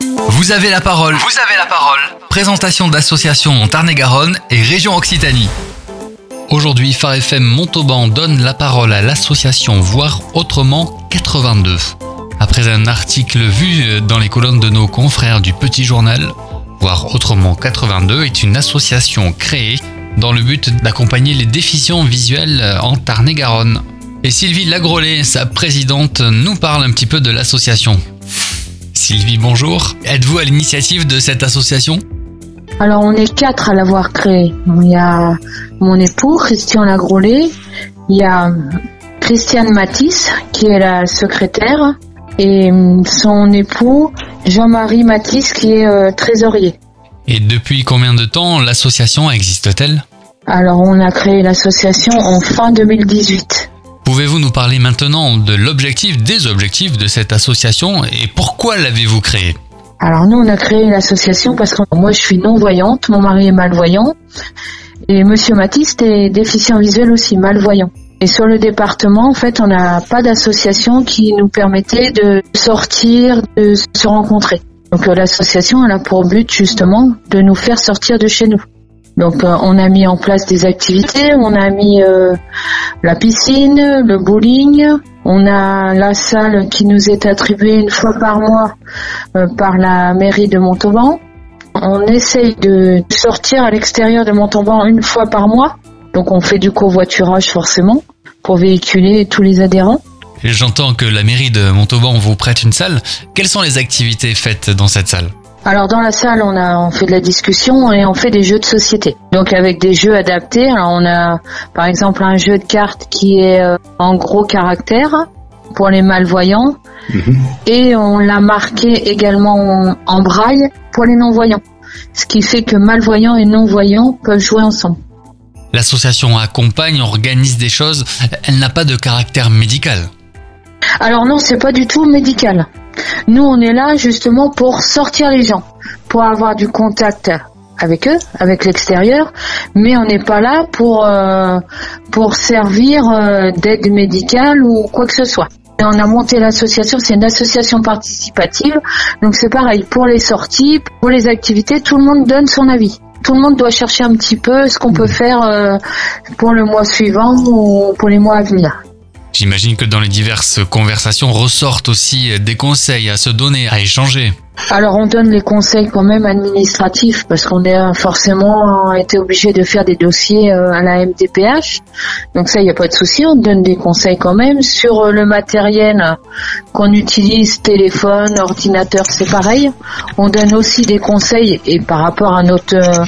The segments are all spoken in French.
Vous avez la parole. Vous avez la parole. Présentation d'associations Tarn-et-Garonne et région Occitanie. Aujourd'hui, Phare FM Montauban donne la parole à l'association Voir Autrement 82. Après un article vu dans les colonnes de nos confrères du Petit Journal, Voir Autrement 82 est une association créée dans le but d'accompagner les déficients visuels en Tarn-et-Garonne. Et Sylvie Lagrolet, sa présidente, nous parle un petit peu de l'association. Sylvie, bonjour. Êtes-vous à l'initiative de cette association? Alors on est quatre à l'avoir créée. Il y a mon époux, Christian Lagrolet, il y a Christiane Matisse, qui est la secrétaire, et son époux, Jean-Marie Matisse, qui est euh, trésorier. Et depuis combien de temps l'association existe-t-elle? Alors on a créé l'association en fin 2018. Pouvez-vous nous parler maintenant de l'objectif, des objectifs de cette association et pourquoi l'avez-vous créée? Alors nous, on a créé l'association parce que moi, je suis non-voyante, mon mari est malvoyant et Monsieur Matisse est déficient visuel aussi, malvoyant. Et sur le département, en fait, on n'a pas d'association qui nous permettait de sortir, de se rencontrer. Donc euh, l'association, elle a pour but justement de nous faire sortir de chez nous. Donc euh, on a mis en place des activités, on a mis euh, la piscine, le bowling, on a la salle qui nous est attribuée une fois par mois euh, par la mairie de Montauban. On essaye de sortir à l'extérieur de Montauban une fois par mois. Donc on fait du covoiturage forcément pour véhiculer tous les adhérents. J'entends que la mairie de Montauban vous prête une salle. Quelles sont les activités faites dans cette salle? Alors dans la salle, on a on fait de la discussion et on fait des jeux de société. Donc avec des jeux adaptés. Alors on a par exemple un jeu de cartes qui est euh, en gros caractère pour les malvoyants mhm. et on l'a marqué également en braille pour les non-voyants. Ce qui fait que malvoyants et non-voyants peuvent jouer ensemble. L'association accompagne, organise des choses. Elle n'a pas de caractère médical. Alors non, c'est pas du tout médical. Nous, on est là justement pour sortir les gens, pour avoir du contact avec eux, avec l'extérieur, mais on n'est pas là pour euh, pour servir euh, d'aide médicale ou quoi que ce soit. Et on a monté l'association, c'est une association participative, donc c'est pareil pour les sorties, pour les activités, tout le monde donne son avis. Tout le monde doit chercher un petit peu ce qu'on peut faire euh, pour le mois suivant ou pour les mois à venir. J'imagine que dans les diverses conversations ressortent aussi des conseils à se donner, à échanger. Alors on donne les conseils quand même administratifs parce qu'on a forcément été obligé de faire des dossiers euh, à la MDPH. Donc ça, il n'y a pas de souci, on donne des conseils quand même. Sur euh, le matériel qu'on utilise, téléphone, ordinateur, c'est pareil. On donne aussi des conseils et par rapport à notre euh,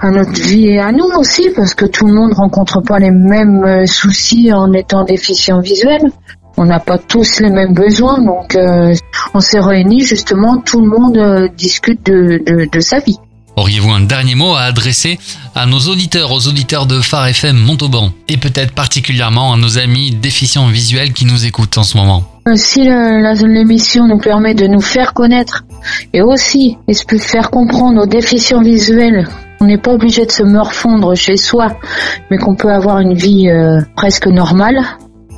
à notre vie et à nous aussi, parce que tout le monde rencontre pas les mêmes euh, soucis en étant déficient visuel. On n'a pas tous les mêmes besoins, donc euh, on s'est réunis justement, tout le monde euh, discute de, de, de, sa vie. Auriez-vous un dernier mot à adresser à nos auditeurs, aux auditeurs de Phare FM Montauban, et peut-être particulièrement à nos amis déficients visuels qui nous écoutent en ce moment? Si l'émission nous permet de nous faire connaître et aussi de faire comprendre aux déficients visuels on n'est pas obligé de se morfondre chez soi, mais qu'on peut avoir une vie euh, presque normale.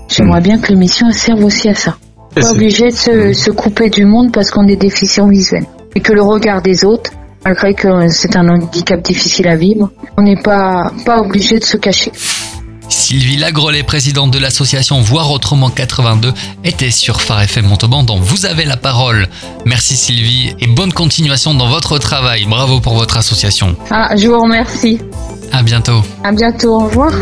J'aimerais hmm. bien que l'émission serve aussi à ça. Pas obligé de hmm. se, couper du monde parce qu'on est déficient visuel. Et que le regard des autres, malgré que c'est un handicap difficile à vivre, on n'est pas, pas obligé de se cacher. Sylvie Lagrolet, présidente de l'association Voir Autrement 82, était sur Phare FM Montauban dont Vous avez la parole. Merci Sylvie et bonne continuation dans votre travail. Bravo pour votre association. Ah, je vous remercie. À bientôt. À bientôt, au revoir.